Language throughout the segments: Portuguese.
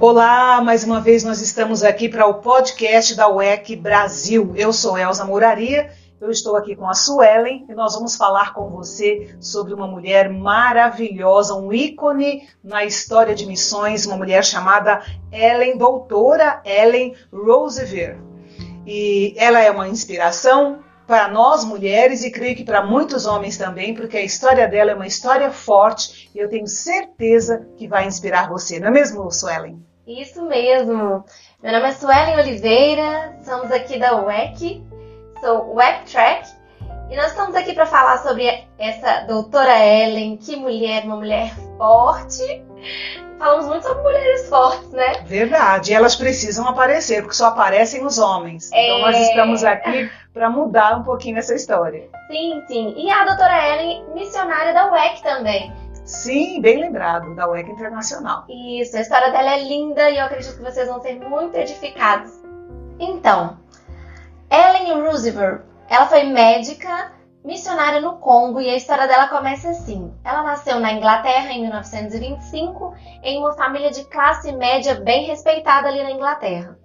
Olá, mais uma vez nós estamos aqui para o podcast da UEC Brasil. Eu sou Elza Mouraria, eu estou aqui com a Suelen e nós vamos falar com você sobre uma mulher maravilhosa, um ícone na história de missões, uma mulher chamada Ellen, doutora Ellen Roosevelt. E ela é uma inspiração para nós mulheres e creio que para muitos homens também, porque a história dela é uma história forte e eu tenho certeza que vai inspirar você, não é mesmo, Suelen? Isso mesmo. Meu nome é Suelen Oliveira, somos aqui da UEC, sou UEC Track e nós estamos aqui para falar sobre essa doutora Ellen, que mulher, uma mulher forte. Falamos muito sobre mulheres fortes, né? Verdade, elas precisam aparecer, porque só aparecem os homens. É... Então nós estamos aqui para mudar um pouquinho essa história. Sim, sim. E a doutora Ellen, missionária da UEC também. Sim, bem lembrado, da UEC Internacional. Isso, a história dela é linda e eu acredito que vocês vão ser muito edificados. Então, Ellen Roosevelt, ela foi médica, missionária no Congo e a história dela começa assim. Ela nasceu na Inglaterra em 1925 em uma família de classe média bem respeitada ali na Inglaterra.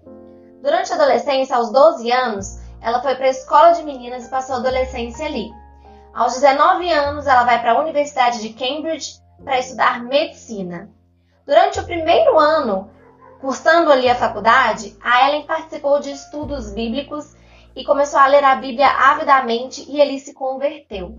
Durante a adolescência, aos 12 anos, ela foi para a escola de meninas e passou a adolescência ali. Aos 19 anos, ela vai para a Universidade de Cambridge para estudar medicina. Durante o primeiro ano, cursando ali a faculdade, a Ellen participou de estudos bíblicos e começou a ler a Bíblia avidamente e ele se converteu.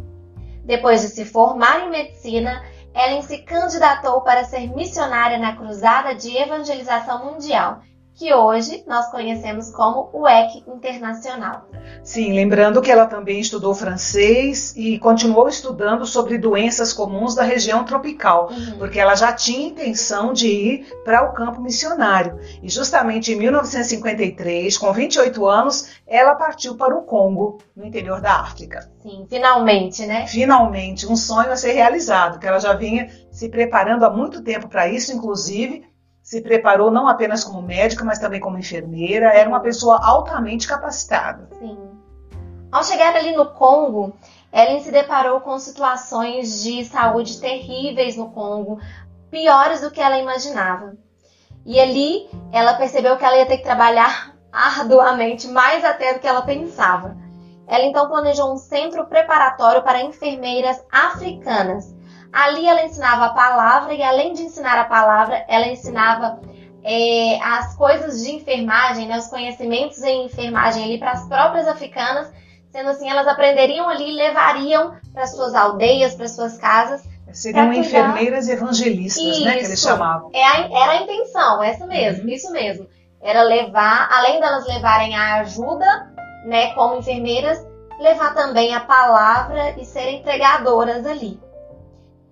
Depois de se formar em medicina, Ellen se candidatou para ser missionária na Cruzada de Evangelização Mundial que hoje nós conhecemos como UEC Internacional. Sim, lembrando que ela também estudou francês e continuou estudando sobre doenças comuns da região tropical, uhum. porque ela já tinha intenção de ir para o campo missionário. E justamente em 1953, com 28 anos, ela partiu para o Congo, no interior da África. Sim, finalmente, né? Finalmente, um sonho a ser realizado, que ela já vinha se preparando há muito tempo para isso, inclusive se preparou não apenas como médica, mas também como enfermeira, era uma pessoa altamente capacitada. Sim. Ao chegar ali no Congo, Ellen se deparou com situações de saúde terríveis no Congo, piores do que ela imaginava. E ali ela percebeu que ela ia ter que trabalhar arduamente, mais até do que ela pensava. Ela então planejou um centro preparatório para enfermeiras africanas Ali ela ensinava a palavra e além de ensinar a palavra, ela ensinava é, as coisas de enfermagem, né, os conhecimentos em enfermagem ali para as próprias africanas, sendo assim elas aprenderiam ali e levariam para suas aldeias, para suas casas. Seriam enfermeiras evangelistas, isso, né, que eles chamavam. É a, era a intenção, essa mesmo, uhum. isso mesmo. Era levar, além delas levarem a ajuda, né, como enfermeiras, levar também a palavra e serem pregadoras ali.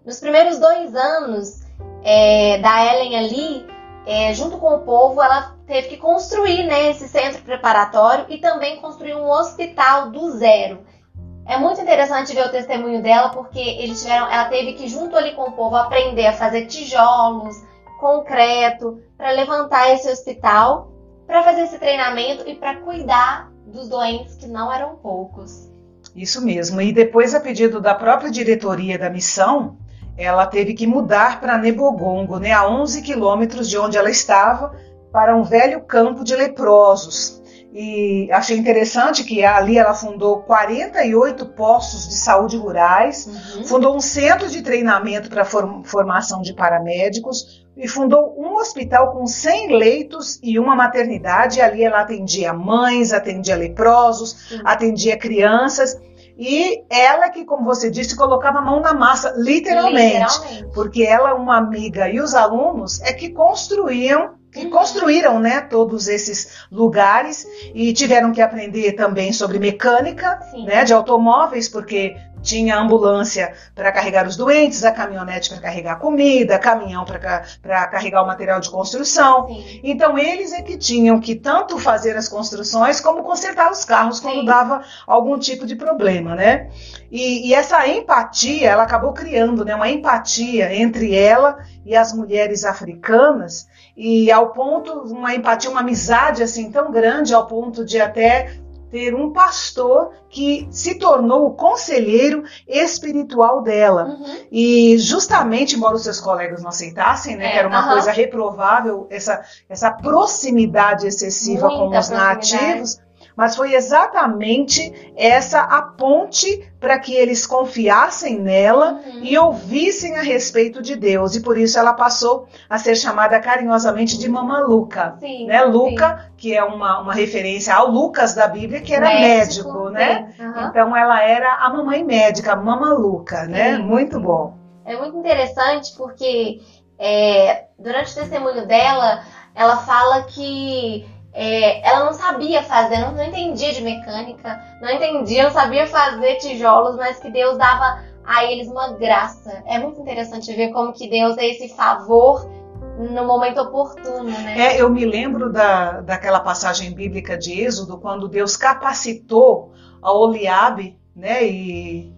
Nos primeiros dois anos é, da Ellen ali, é, junto com o povo, ela teve que construir né, esse centro preparatório e também construir um hospital do zero. É muito interessante ver o testemunho dela, porque eles tiveram, ela teve que, junto ali com o povo, aprender a fazer tijolos, concreto, para levantar esse hospital, para fazer esse treinamento e para cuidar dos doentes que não eram poucos. Isso mesmo. E depois, a pedido da própria diretoria da missão, ela teve que mudar para Nebogongo, né, a 11 quilômetros de onde ela estava, para um velho campo de leprosos. E achei interessante que ali ela fundou 48 postos de saúde rurais, uhum. fundou um centro de treinamento para formação de paramédicos e fundou um hospital com 100 leitos e uma maternidade. Ali ela atendia mães, atendia leprosos, uhum. atendia crianças e ela que, como você disse, colocava a mão na massa, literalmente, literalmente. porque ela, uma amiga e os alunos é que construíam que uhum. construíram né, todos esses lugares e tiveram que aprender também sobre mecânica né, de automóveis, porque tinha ambulância para carregar os doentes, a caminhonete para carregar comida, caminhão para carregar o material de construção. Sim. Então, eles é que tinham que tanto fazer as construções como consertar os carros quando Sim. dava algum tipo de problema, né? E, e, essa empatia, ela acabou criando né, uma empatia entre ela e as mulheres africanas, e ao ponto, uma empatia, uma amizade assim tão grande, ao ponto de até ter um pastor que se tornou o conselheiro espiritual dela. Uhum. E justamente, embora os seus colegas não aceitassem, né, É, que era uma aham. coisa reprovável, essa, essa proximidade excessiva Muita com os nativos, mas foi exatamente essa a ponte para que eles confiassem nela Uhum. e ouvissem a respeito de Deus. E por isso ela passou a ser chamada carinhosamente de Mama Luca. Sim, Né? sim. Luca, que é uma, uma referência ao Lucas da Bíblia, que era médico, né? aham. Então ela era a mamãe médica, Mama Luca, né? Sim, Muito bom. É muito interessante porque é, durante o testemunho dela, ela fala que é, ela não sabia fazer, não, não entendia de mecânica, não entendia, não sabia fazer tijolos, mas que Deus dava a eles uma graça. É muito interessante ver como que Deus é esse favor no momento oportuno, né? É, eu me lembro da, daquela passagem bíblica de Êxodo, quando Deus capacitou a Oliabe, né, e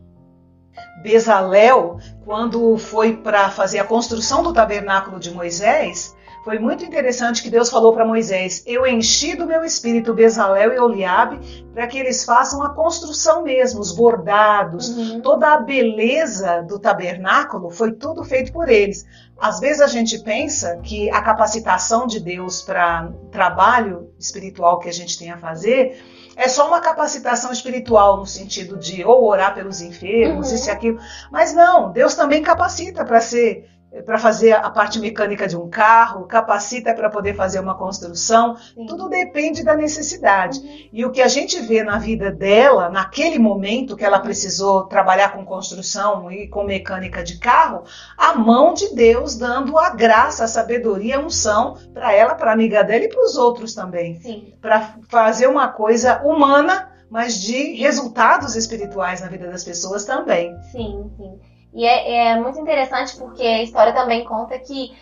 Bezalel, quando foi para fazer a construção do tabernáculo de Moisés, foi muito interessante que Deus falou para Moisés: Eu enchi do meu espírito Bezalel e Oliabe para que eles façam a construção mesmo, os bordados, Uhum. toda a beleza do tabernáculo foi tudo feito por eles. Às vezes a gente pensa que a capacitação de Deus para trabalho espiritual que a gente tem a fazer é só uma capacitação espiritual no sentido de ou orar pelos enfermos, Uhum. isso e aquilo. Mas não, Deus também capacita para ser para fazer a parte mecânica de um carro, capacita para poder fazer uma construção, Sim. tudo depende da necessidade. Uhum. E o que a gente vê na vida dela, naquele momento que ela precisou trabalhar com construção e com mecânica de carro, a mão de Deus dando a graça, a sabedoria, a unção para ela, para a amiga dela e para os outros também, para fazer uma coisa humana, mas de resultados espirituais na vida das pessoas também. Sim, sim. E é, é muito interessante porque a história também conta que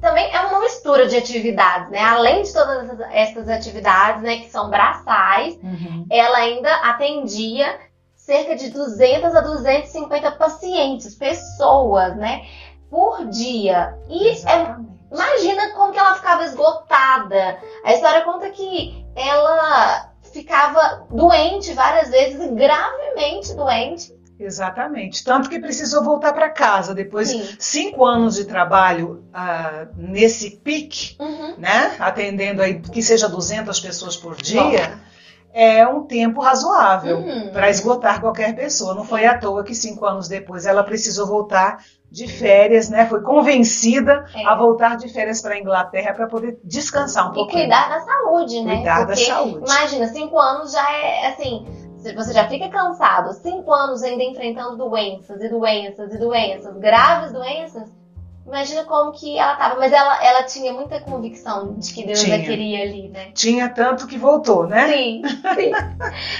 também é uma mistura de atividades, né? Além de todas essas- atividades, né, que são braçais, ela ainda atendia cerca de 200 a 250 pacientes, pessoas, né, por dia. E é, imagina como que ela ficava esgotada. A história conta que ela ficava doente várias vezes, gravemente doente. Exatamente. Tanto que precisou voltar para casa depois Sim. de cinco anos de trabalho ah, nesse pique, Uhum. né? Atendendo aí que seja 200 pessoas por dia, Nossa. é um tempo razoável Uhum. para esgotar qualquer pessoa. Não foi à toa que cinco anos depois ela precisou voltar de férias, né? Foi convencida É. a voltar de férias para a Inglaterra para poder descansar um E pouquinho. cuidar da saúde, né? Cuidar da Porque, saúde. imagina, cinco anos já é assim. Você já fica cansado, cinco anos ainda enfrentando doenças e doenças e doenças, graves doenças. Imagina como que ela tava. Mas ela, ela tinha muita convicção de que Deus a Tinha. queria ali, né? Tinha tanto que voltou, né? Sim, sim.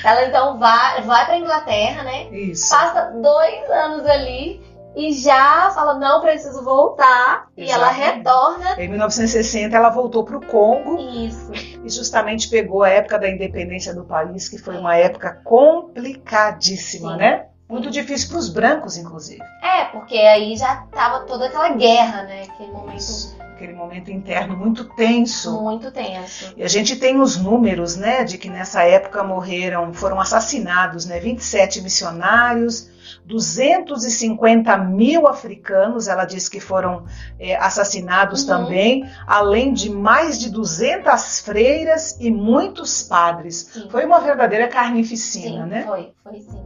ela então vai, vai pra Inglaterra, né? Isso. Passa dois anos ali e já fala, não preciso voltar. E ela Exatamente. retorna. Em 1960 ela voltou para o Congo Isso. E justamente pegou a época da independência do país, que foi uma época complicadíssima, Sim. né? Muito difícil para os brancos, inclusive. É, porque aí já tava toda aquela guerra, né? Aquele momento Aquele momento interno muito tenso. muito tenso. E a gente tem os números, né, de que nessa época morreram, foram assassinados, né, 27 missionários, 250 mil africanos, ela diz que foram é, assassinados Uhum. também, além de mais de 200 freiras e muitos padres. Sim. Foi uma verdadeira carnificina, sim, né? foi, foi sim.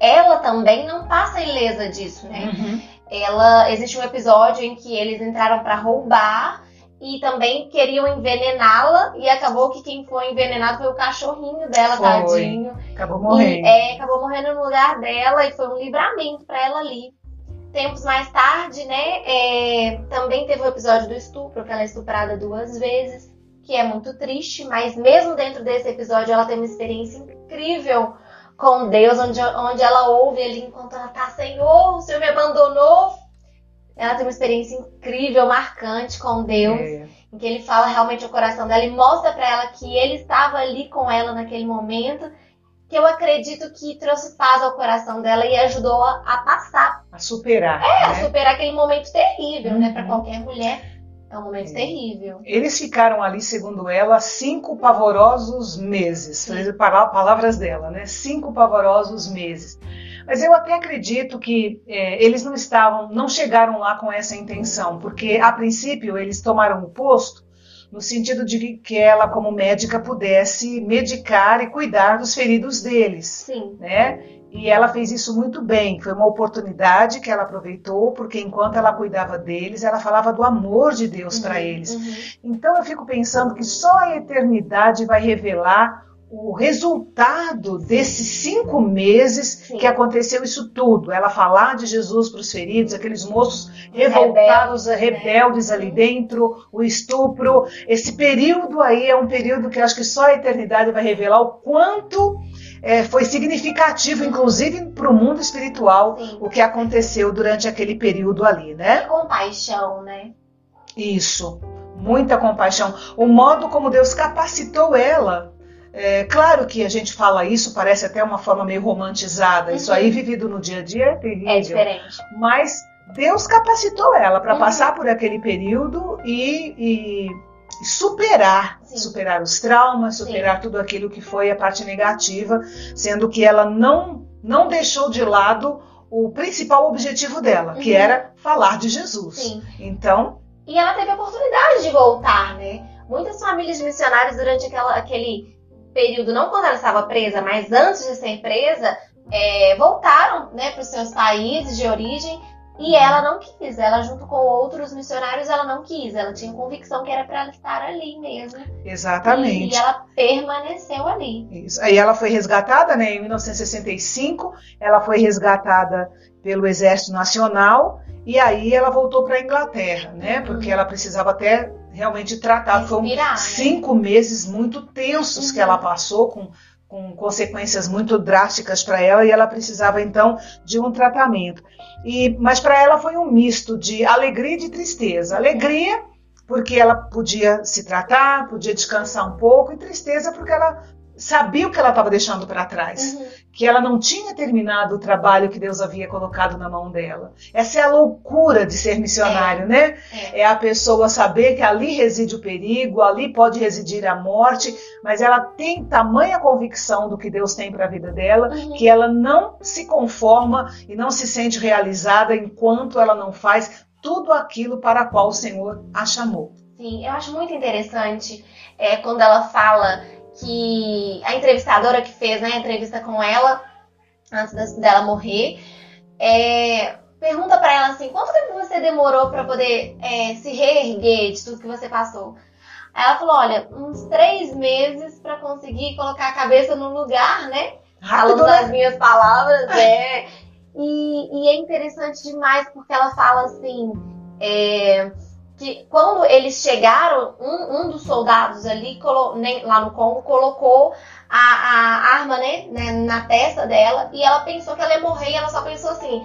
Ela também não passa ilesa disso, né? Uhum. Ela existe um episódio em que eles entraram pra roubar e também queriam envenená-la e acabou que quem foi envenenado foi o cachorrinho dela, Foi. tadinho. Acabou E, morrendo. é, acabou morrendo no lugar dela e foi um livramento pra ela ali. Tempos mais tarde, né, é, também teve o episódio do estupro, que ela é estuprada duas vezes, que é muito triste, mas mesmo dentro desse episódio ela tem uma experiência incrível com Deus, onde, onde ela ouve ali enquanto ela tá, Senhor, o Senhor me abandonou. Ela tem uma experiência incrível, marcante com Deus É, em que ele fala realmente o coração dela e mostra pra ela que ele estava ali com ela naquele momento, que eu acredito que trouxe paz ao coração dela e ajudou a, a passar, a superar. a né? superar aquele momento terrível, né, Uhum. Pra qualquer mulher. É um momento é. terrível. Eles ficaram ali, segundo ela, cinco pavorosos meses. Sim. Palavras dela, né? Cinco pavorosos meses. Mas eu até acredito que é, eles não estavam, não chegaram lá com essa intenção, porque a princípio eles tomaram o posto no sentido de que ela, como médica, pudesse medicar e cuidar dos feridos deles. Sim. Né? E ela fez isso muito bem. Foi uma oportunidade que ela aproveitou, porque enquanto ela cuidava deles, ela falava do amor de Deus uhum, para eles. Uhum. Então eu fico pensando que só a eternidade vai revelar o resultado desses cinco meses Sim. que aconteceu isso tudo. Ela falar de Jesus para os feridos, aqueles moços revoltados, rebeldes, rebeldes né? ali dentro, o estupro. Esse período aí é um período que acho que só a eternidade vai revelar o quanto é, foi significativo, inclusive para o mundo espiritual, Sim. o que aconteceu durante aquele período ali, né? Compaixão, né? Isso, muita compaixão. O modo como Deus capacitou ela é, claro que a gente fala isso, parece até uma forma meio romantizada. Uhum. Isso aí vivido no dia a dia é terrível. É diferente. Mas Deus capacitou ela para uhum. passar por aquele período e, e superar, Sim. superar os traumas, superar Sim. tudo aquilo que foi a parte negativa, sendo que ela não não deixou de lado o principal objetivo dela, uhum. que era falar de Jesus. Sim. Então, e ela teve a oportunidade de voltar, né? Muitas famílias missionárias durante aquela, aquele período, não quando ela estava presa, mas antes de ser presa, é, voltaram né, para os seus países de origem e ela não quis. Ela, junto com outros missionários, ela não quis. Ela tinha convicção que era para ela estar ali mesmo. Exatamente. E, e, ela permaneceu ali. Isso. Aí ela foi resgatada, né? Em 1965, ela foi resgatada pelo Exército Nacional e aí ela voltou para a Inglaterra, né? Porque uhum. ela precisava até realmente tratar. Foram né? cinco meses muito tensos uhum. que ela uhum. passou, com, com consequências muito drásticas para ela, e ela precisava então de um tratamento. E, mas para ela foi um misto de alegria e de tristeza. Alegria porque ela podia se tratar, podia descansar um pouco, e tristeza porque ela sabia o que ela estava deixando para trás, uhum. que ela não tinha terminado o trabalho que Deus havia colocado na mão dela. Essa é a loucura de ser missionário, é. né? É. é. a pessoa saber que ali reside o perigo, ali pode residir a morte, mas ela tem tamanha convicção do que Deus tem para a vida dela, uhum. que ela não se conforma e não se sente realizada enquanto ela não faz tudo aquilo para qual o Senhor a chamou. Sim, eu acho muito interessante é, quando ela fala que a entrevistadora que fez né, a entrevista com ela, antes dela morrer, é, pergunta para ela assim: quanto tempo você demorou para poder é, se reerguer de tudo que você passou? Aí ela falou: olha, uns três meses para conseguir colocar a cabeça no lugar, né? Falando né? minhas palavras, é. E, e, é interessante demais porque ela fala assim. É, que quando eles chegaram, um, um dos soldados ali lá no Congo colocou a, a arma né, né, na testa dela e ela pensou que ela ia morrer e ela só pensou assim.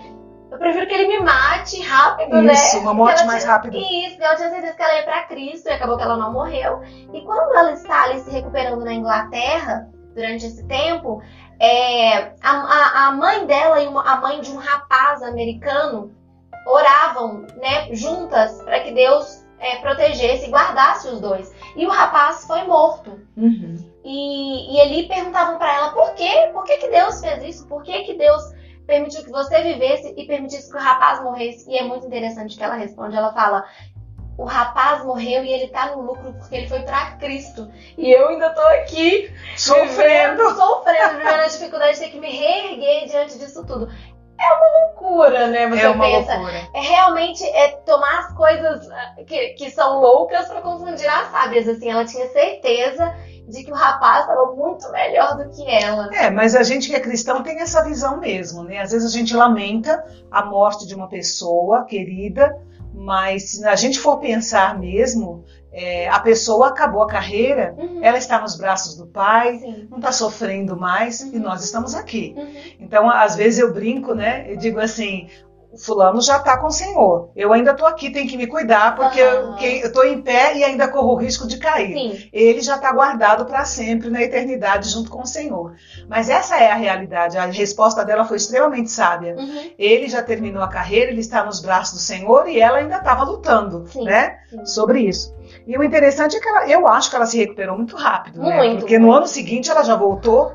Eu prefiro que ele me mate rápido, isso, né? Isso, uma morte mais rápida. Isso, ela tinha certeza que ela ia para Cristo e acabou que ela não morreu. E quando ela está ali se recuperando na Inglaterra, durante esse tempo, é, a, a, a mãe dela e uma, a mãe de um rapaz americano oravam, né, juntas para que Deus é, protegesse e guardasse os dois. E o rapaz foi morto. Uhum. E, e ali perguntavam para ela por quê? Por que, que Deus fez isso? Por que, que Deus permitiu que você vivesse e permitisse que o rapaz morresse? E é muito interessante que ela responde. Ela fala: o rapaz morreu e ele tá no lucro porque ele foi para Cristo. E eu ainda tô aqui sofrendo, vivendo, sofrendo, vivendo a dificuldade de ter que me reerguer diante disso tudo é uma loucura, né? Você é uma pensa. Loucura. É realmente é tomar as coisas ah, que, que são loucas para confundir as sábias. Assim, ela tinha certeza de que o rapaz estava muito melhor do que ela. É, mas a gente que é cristão tem essa visão mesmo, né? Às vezes a gente lamenta a morte de uma pessoa querida, mas se a gente for pensar mesmo, é, a pessoa acabou a carreira, uhum. ela está nos braços do pai, Sim. não está sofrendo mais uhum. e nós estamos aqui. Uhum. Então, às vezes eu brinco, né? Eu digo assim: fulano já está com o Senhor. Eu ainda estou aqui, tem que me cuidar, porque eu estou em pé e ainda corro o risco de cair. Sim. Ele já está guardado para sempre na eternidade junto com o Senhor. Mas essa é a realidade. A resposta dela foi extremamente sábia. Uhum. Ele já terminou a carreira, ele está nos braços do Senhor e ela ainda estava lutando, Sim, né? sim. Sobre isso. E o interessante é que ela, eu acho que ela se recuperou muito rápido, né? Muito, Porque no ano seguinte ela já voltou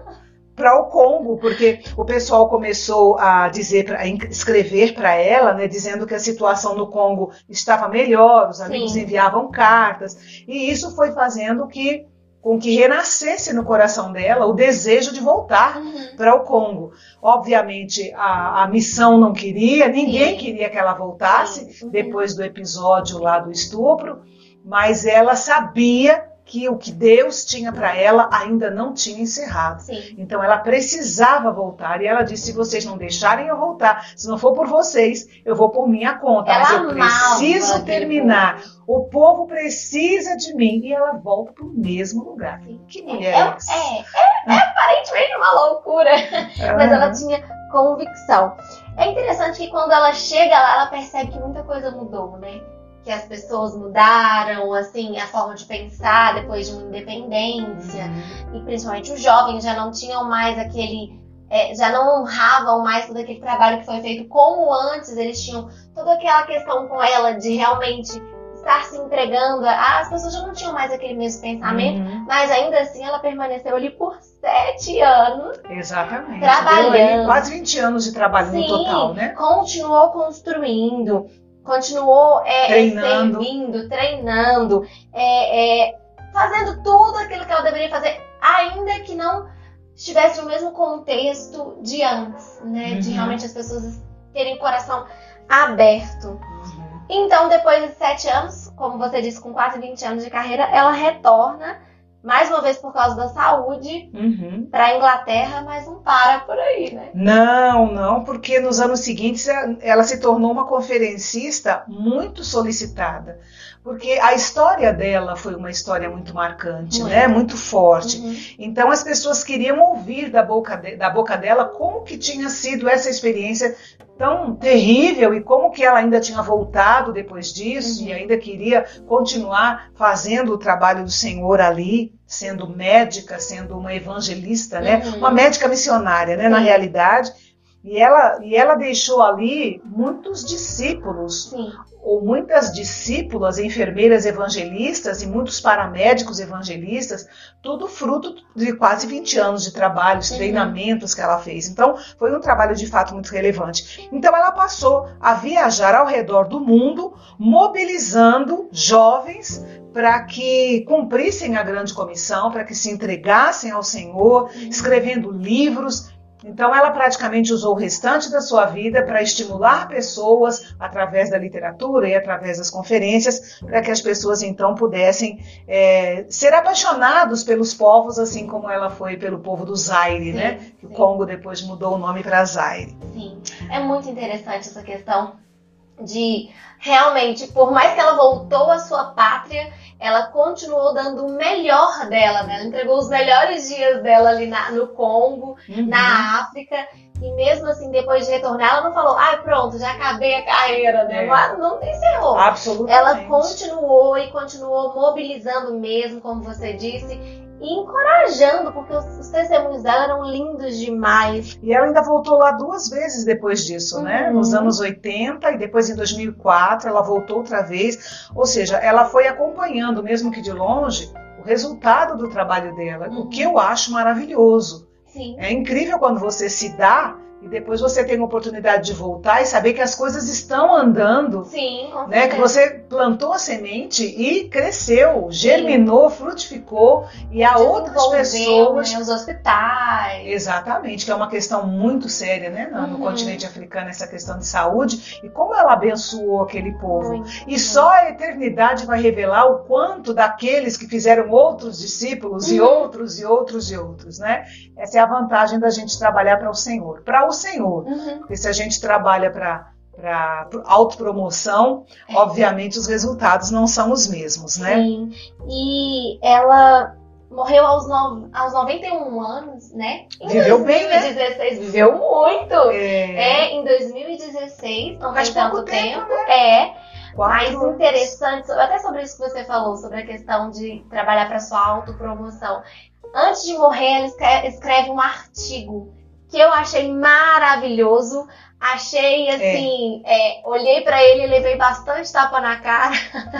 para o Congo, porque o pessoal começou a dizer, a escrever para ela, né, dizendo que a situação no Congo estava melhor, os amigos Sim. enviavam cartas, e isso foi fazendo que com que renascesse no coração dela o desejo de voltar Uhum. para o Congo. Obviamente, a, a missão não queria, ninguém Sim. queria que ela voltasse. Uhum. depois do episódio lá do estupro, mas ela sabia que o que Deus tinha para ela ainda não tinha encerrado. Sim. Então ela precisava voltar e ela disse: se vocês não deixarem eu voltar, se não for por vocês, eu vou por minha conta. Ela mas eu preciso terminar. O povo precisa de mim e ela volta para o mesmo lugar. Sim. Que É, mulher é, é essa? é, é, é aparentemente uma loucura. Mas ela tinha convicção. É interessante que quando ela chega lá, ela percebe que muita coisa mudou, né? Que as pessoas mudaram, assim, a forma de pensar depois de uma independência. E principalmente os jovens já não tinham mais aquele. é, já não honravam mais todo aquele trabalho que foi feito como antes. Eles tinham toda aquela questão com ela de realmente estar se entregando. As pessoas já não tinham mais aquele mesmo pensamento. Uhum. Mas ainda assim ela permaneceu ali por sete anos. Exatamente. Trabalhando. Quase 20 anos de trabalho no Sim, total, né? continuou construindo, continuou é, é, Treinando. servindo, treinando, é, é, fazendo tudo aquilo que ela deveria fazer, ainda que não estivesse no mesmo contexto de antes, né? De Uhum. realmente as pessoas terem o coração aberto. Então, depois de sete anos, como você disse, com quase 20 anos de carreira, ela retorna, mais uma vez por causa da saúde, Uhum. para a Inglaterra, mas não para por aí, né? Não, não, porque nos anos seguintes eh, ela se tornou uma conferencista muito solicitada. Porque a história dela foi uma história muito marcante, Muito. né? Muito forte. Uhum. Então as pessoas queriam ouvir da boca, de- da boca dela como que tinha sido essa experiência tão terrível e como que ela ainda tinha voltado depois disso Uhum. e ainda queria continuar fazendo o trabalho do Senhor ali, sendo médica, sendo uma evangelista, né? Uhum. Uma médica missionária, né? Na Sim. realidade. E ela, e ela deixou ali muitos discípulos Sim. ou muitas discípulas, enfermeiras evangelistas e muitos paramédicos evangelistas, tudo fruto de quase 20 anos de trabalhos, Uhum. treinamentos que ela fez. Então, foi um trabalho de fato muito relevante. Então, ela passou a viajar ao redor do mundo, mobilizando jovens para que cumprissem a grande comissão, para que se entregassem ao Senhor, escrevendo livros. Então, ela praticamente usou o restante da sua vida para estimular pessoas através da literatura e através das conferências, para que as pessoas então pudessem é, ser apaixonados pelos povos, assim como ela foi pelo povo do Zaire, Sim, né? Que o. Congo depois mudou o nome para Zaire. Sim, é muito interessante essa questão de realmente, por mais que ela voltou à sua pátria, ela continuou dando o melhor dela, né? Ela entregou os melhores dias dela ali na- no Congo, Uhum. na África, e mesmo assim, depois de retornar, ela não falou, ai, pronto, já acabei a carreira, né? É. Mas não encerrou. Absolutamente. Ela continuou e continuou mobilizando mesmo, como você disse, e encorajando, porque os, os testemunhos dela eram lindos demais. E ela ainda voltou lá duas vezes depois disso, né? Uhum. Nos anos 80 e depois em 2004 ela voltou outra vez. Ou seja, ela foi acompanhando, mesmo que de longe, o resultado do trabalho dela, Uhum. o que eu acho maravilhoso. Sim. É incrível quando você se dá e depois você tem a oportunidade de voltar e saber que as coisas estão andando. Sim, com Né, que você plantou a semente e cresceu, germinou, frutificou e há outras Desenvolveu, pessoas né, os hospitais. Exatamente, que é uma questão muito séria, né, no, Uhum. continente africano, essa questão de saúde e como ela abençoou aquele povo. Muito, E só a eternidade vai revelar o quanto daqueles que fizeram outros discípulos e Uhum. outros e outros e outros, né? Essa é a vantagem da gente trabalhar para o Senhor, para o Senhor. Uhum. Porque se a gente trabalha para para autopromoção, obviamente os resultados não são os mesmos, né? Sim. E ela morreu aos, no, aos 91 anos, né? Em viveu 2016, bem, né? viveu muito. É, é em 2016, não faz tanto tempo. tempo. Né? É. Quatro mais interessante, até sobre isso que você falou, sobre a questão de trabalhar para sua autopromoção. Antes de morrer, ela escreve um artigo que eu achei maravilhoso. Achei assim, é. É, olhei para ele e levei bastante tapa na cara,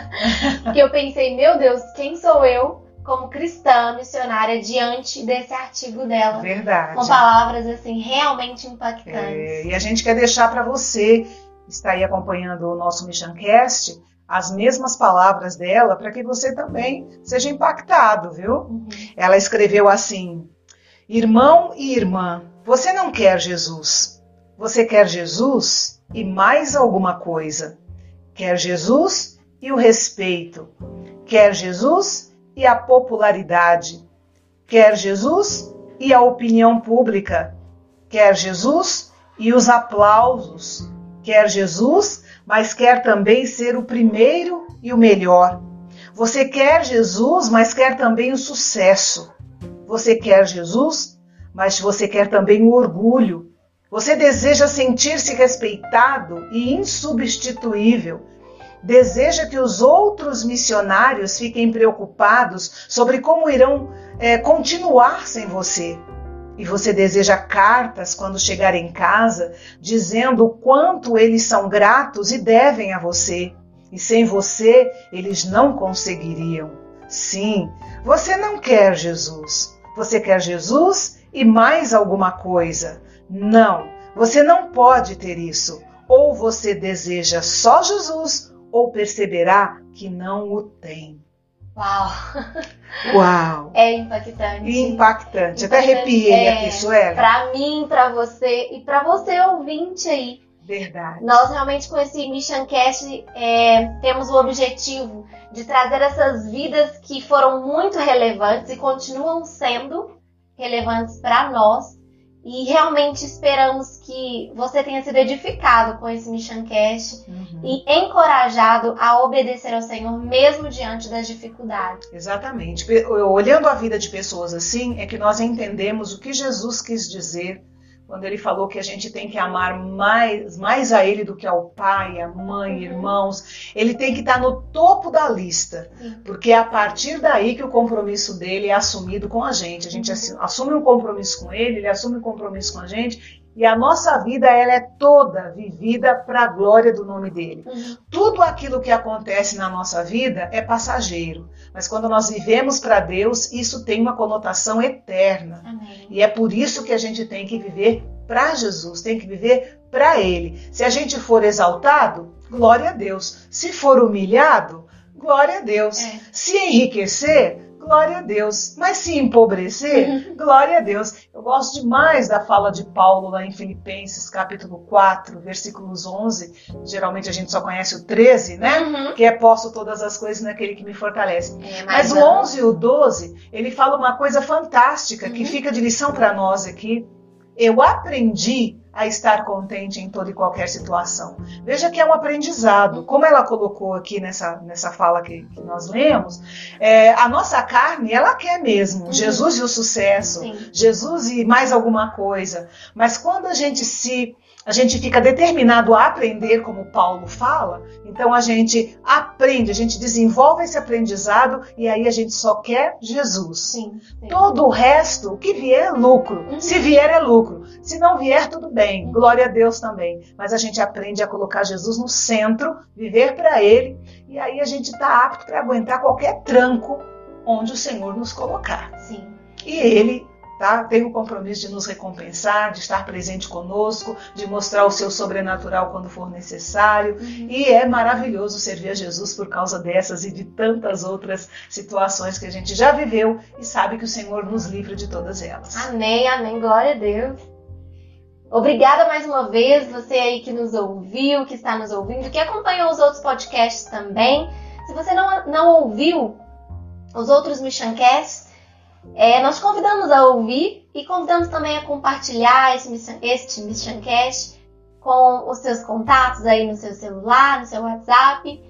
porque eu pensei, meu Deus, quem sou eu como cristã missionária diante desse artigo dela? Verdade. Com palavras assim realmente impactantes. É, e a gente quer deixar para você que está aí acompanhando o nosso Missioncast as mesmas palavras dela para que você também seja impactado, viu? Uhum. Ela escreveu assim: Irmão e irmã, você não quer Jesus. Você quer Jesus e mais alguma coisa. Quer Jesus e o respeito. Quer Jesus e a popularidade. Quer Jesus e a opinião pública. Quer Jesus e os aplausos. Quer Jesus, mas quer também ser o primeiro e o melhor. Você quer Jesus, mas quer também o sucesso. Você quer Jesus, mas você quer também o orgulho. Você deseja sentir-se respeitado e insubstituível. Deseja que os outros missionários fiquem preocupados sobre como irão é, continuar sem você. E você deseja cartas quando chegar em casa dizendo o quanto eles são gratos e devem a você. E sem você eles não conseguiriam. Sim, você não quer Jesus. Você quer Jesus e mais alguma coisa. Não, você não pode ter isso. Ou você deseja só Jesus, ou perceberá que não o tem. Uau! Uau! É impactante. Impactante. impactante. Até arrepiei é, aqui, Suela. Para mim, para você e para você ouvinte aí. Verdade. Nós realmente com esse Mission Cast é, temos o objetivo de trazer essas vidas que foram muito relevantes e continuam sendo relevantes para nós. E realmente esperamos que você tenha sido edificado com esse Mission Cast uhum. e encorajado a obedecer ao Senhor mesmo diante das dificuldades. Exatamente. Olhando a vida de pessoas assim, é que nós entendemos o que Jesus quis dizer quando ele falou que a gente tem que amar mais, mais a ele do que ao pai, a mãe, uhum. irmãos. Ele tem que estar no topo da lista, porque é a partir daí que o compromisso dele é assumido com a gente. A gente uhum. assume um compromisso com ele, ele assume um compromisso com a gente, e a nossa vida ela é toda vivida para a glória do nome dele. Uhum. Tudo aquilo que acontece na nossa vida é passageiro, mas quando nós vivemos para Deus, isso tem uma conotação eterna. Amém. E é por isso que a gente tem que viver para Jesus, tem que viver para Ele. Se a gente for exaltado, glória a Deus. Se for humilhado, glória a Deus. É. Se enriquecer, glória a Deus. Mas se empobrecer, glória a Deus. Eu gosto demais da fala de Paulo lá em Filipenses, capítulo 4, versículos 11. Geralmente a gente só conhece o 13, né? Uhum. Que é posso todas as coisas naquele que me fortalece. É, mas, mas o 11 e o 12, ele fala uma coisa fantástica uhum. que fica de lição para nós aqui. Eu aprendi a estar contente em toda e qualquer situação. Veja que é um aprendizado. Como ela colocou aqui nessa, nessa fala que, que nós lemos, é, a nossa carne, ela quer mesmo uhum. Jesus e o sucesso, Sim. Jesus e mais alguma coisa. Mas quando a gente se a gente fica determinado a aprender, como Paulo fala, então a gente aprende, a gente desenvolve esse aprendizado e aí a gente só quer Jesus. Sim, sim. Todo o resto, o que vier é lucro. Uhum. Se vier é lucro. Se não vier, tudo bem. Uhum. Glória a Deus também. Mas a gente aprende a colocar Jesus no centro, viver para Ele, e aí a gente está apto para aguentar qualquer tranco onde o Senhor nos colocar. Sim. E Ele tá? Tem o compromisso de nos recompensar, de estar presente conosco, de mostrar o seu sobrenatural quando for necessário. Uhum. E é maravilhoso servir a Jesus por causa dessas e de tantas outras situações que a gente já viveu e sabe que o Senhor nos livra de todas elas. Amém, amém. Glória a Deus. Obrigada mais uma vez, você aí que nos ouviu, que está nos ouvindo, que acompanhou os outros podcasts também. Se você não, não ouviu os outros Missioncasts, é, nós convidamos a ouvir e convidamos também a compartilhar esse, este Missioncast com os seus contatos aí no seu celular, no seu WhatsApp.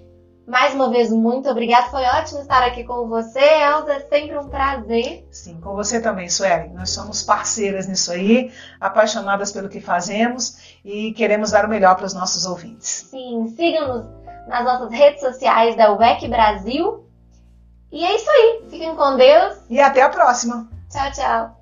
Mais uma vez, muito obrigada. Foi ótimo estar aqui com você, Elza. É sempre um prazer. Sim, com você também, Sueli. Nós somos parceiras nisso aí, apaixonadas pelo que fazemos e queremos dar o melhor para os nossos ouvintes. Sim, sigam-nos nas nossas redes sociais da UEC Brasil. E é isso aí. Fiquem com Deus. E até a próxima. Tchau, tchau.